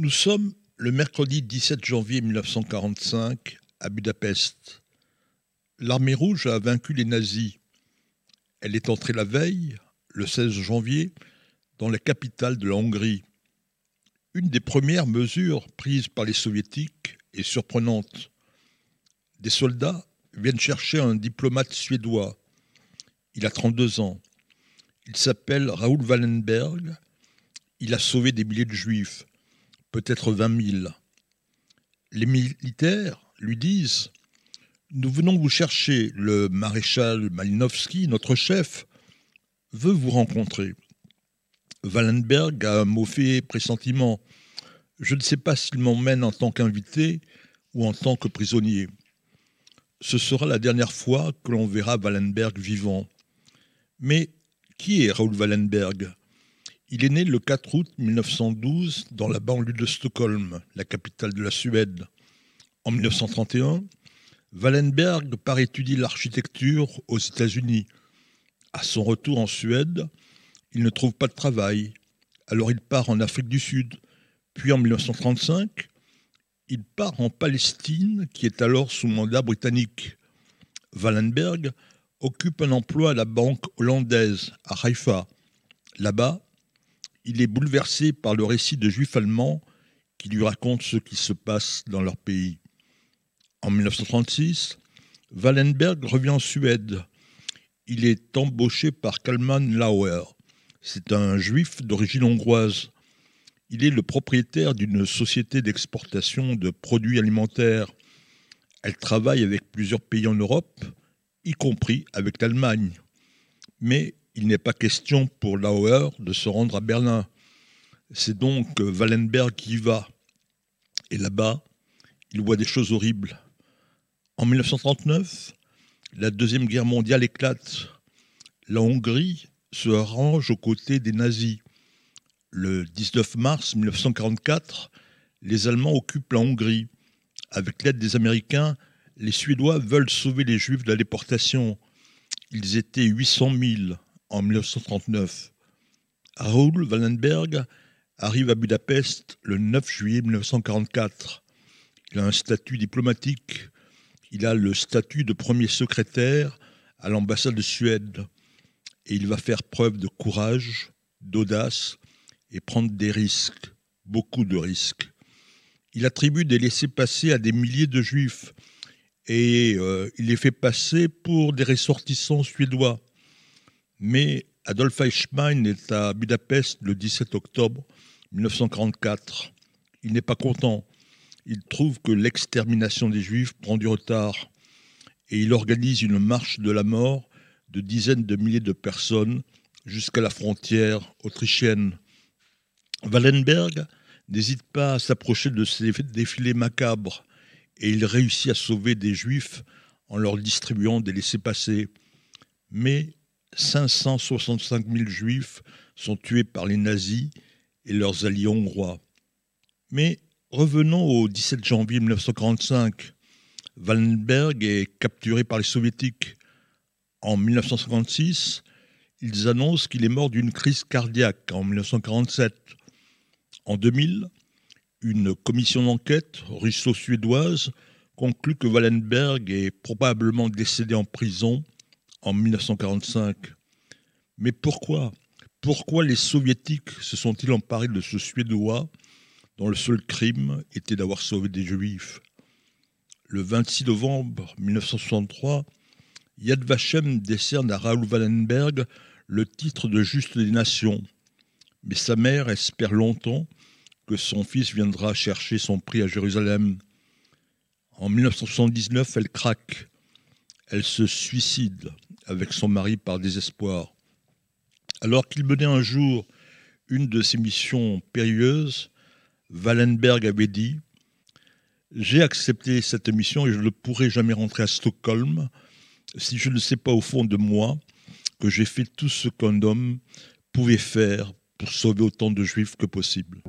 Nous sommes le mercredi 17 janvier 1945 à Budapest. L'armée rouge a vaincu les nazis. Elle est entrée la veille, le 16 janvier, dans la capitale de la Hongrie. Une des premières mesures prises par les soviétiques est surprenante. Des soldats viennent chercher un diplomate suédois. Il a 32 ans. Il s'appelle Raoul Wallenberg. Il a sauvé des milliers de juifs peut-être 20 000. Les militaires lui disent Nous venons vous chercher, le maréchal Malinowski, notre chef, veut vous rencontrer. Wallenberg a un mauvais pressentiment. Je ne sais pas s'il m'emmène en tant qu'invité ou en tant que prisonnier. Ce sera la dernière fois que l'on verra Wallenberg vivant. Mais qui est Raoul Wallenberg? Il est né le 4 août 1912 dans la banlieue de Stockholm, la capitale de la Suède. En 1931, Wallenberg part étudier l'architecture aux États-Unis. À son retour en Suède, il ne trouve pas de travail. Alors il part en Afrique du Sud. Puis en 1935, il part en Palestine, qui est alors sous mandat britannique. Wallenberg occupe un emploi à la banque hollandaise, à Haïfa. Là-bas, il est bouleversé par le récit de juifs allemands qui lui racontent ce qui se passe dans leur pays. En 1936, Wallenberg revient en Suède. Il est embauché par Kalman Lauer. C'est un juif d'origine hongroise. Il est le propriétaire d'une société d'exportation de produits alimentaires. Elle travaille avec plusieurs pays en Europe, y compris avec l'Allemagne. Mais il n'est pas question pour Lauer de se rendre à Berlin. C'est donc Wallenberg qui y va. Et là-bas, il voit des choses horribles. En 1939, la Deuxième Guerre mondiale éclate. La Hongrie se arrange aux côtés des nazis. Le 19 mars 1944, les Allemands occupent la Hongrie. Avec l'aide des Américains, les Suédois veulent sauver les Juifs de la déportation. Ils étaient 800 000 en 1939. Raoul Wallenberg arrive à Budapest le 9 juillet 1944. Il a un statut diplomatique. Il a le statut de premier secrétaire à l'ambassade de Suède. Et il va faire preuve de courage, d'audace et prendre des risques, beaucoup de risques. Il attribue des laissés-passer à des milliers de juifs et euh, il les fait passer pour des ressortissants suédois. Mais Adolf Eichmann est à Budapest le 17 octobre 1944. Il n'est pas content. Il trouve que l'extermination des Juifs prend du retard et il organise une marche de la mort de dizaines de milliers de personnes jusqu'à la frontière autrichienne. Wallenberg n'hésite pas à s'approcher de ces défilés macabres et il réussit à sauver des Juifs en leur distribuant des laissés-passer. Mais 565 000 juifs sont tués par les nazis et leurs alliés hongrois. Mais revenons au 17 janvier 1945. Wallenberg est capturé par les soviétiques. En 1956, ils annoncent qu'il est mort d'une crise cardiaque en 1947. En 2000, une commission d'enquête russo-suédoise conclut que Wallenberg est probablement décédé en prison en 1945. Mais pourquoi Pourquoi les soviétiques se sont-ils emparés de ce Suédois dont le seul crime était d'avoir sauvé des juifs? Le 26 novembre 1963, Yad Vashem décerne à Raoul Wallenberg le titre de Juste des Nations. Mais sa mère espère longtemps que son fils viendra chercher son prix à Jérusalem. En 1979, elle craque. Elle se suicide avec son mari par désespoir. Alors qu'il menait un jour une de ses missions périlleuses, Wallenberg avait dit J'ai accepté cette mission et je ne pourrai jamais rentrer à Stockholm si je ne sais pas au fond de moi que j'ai fait tout ce qu'un homme pouvait faire pour sauver autant de juifs que possible.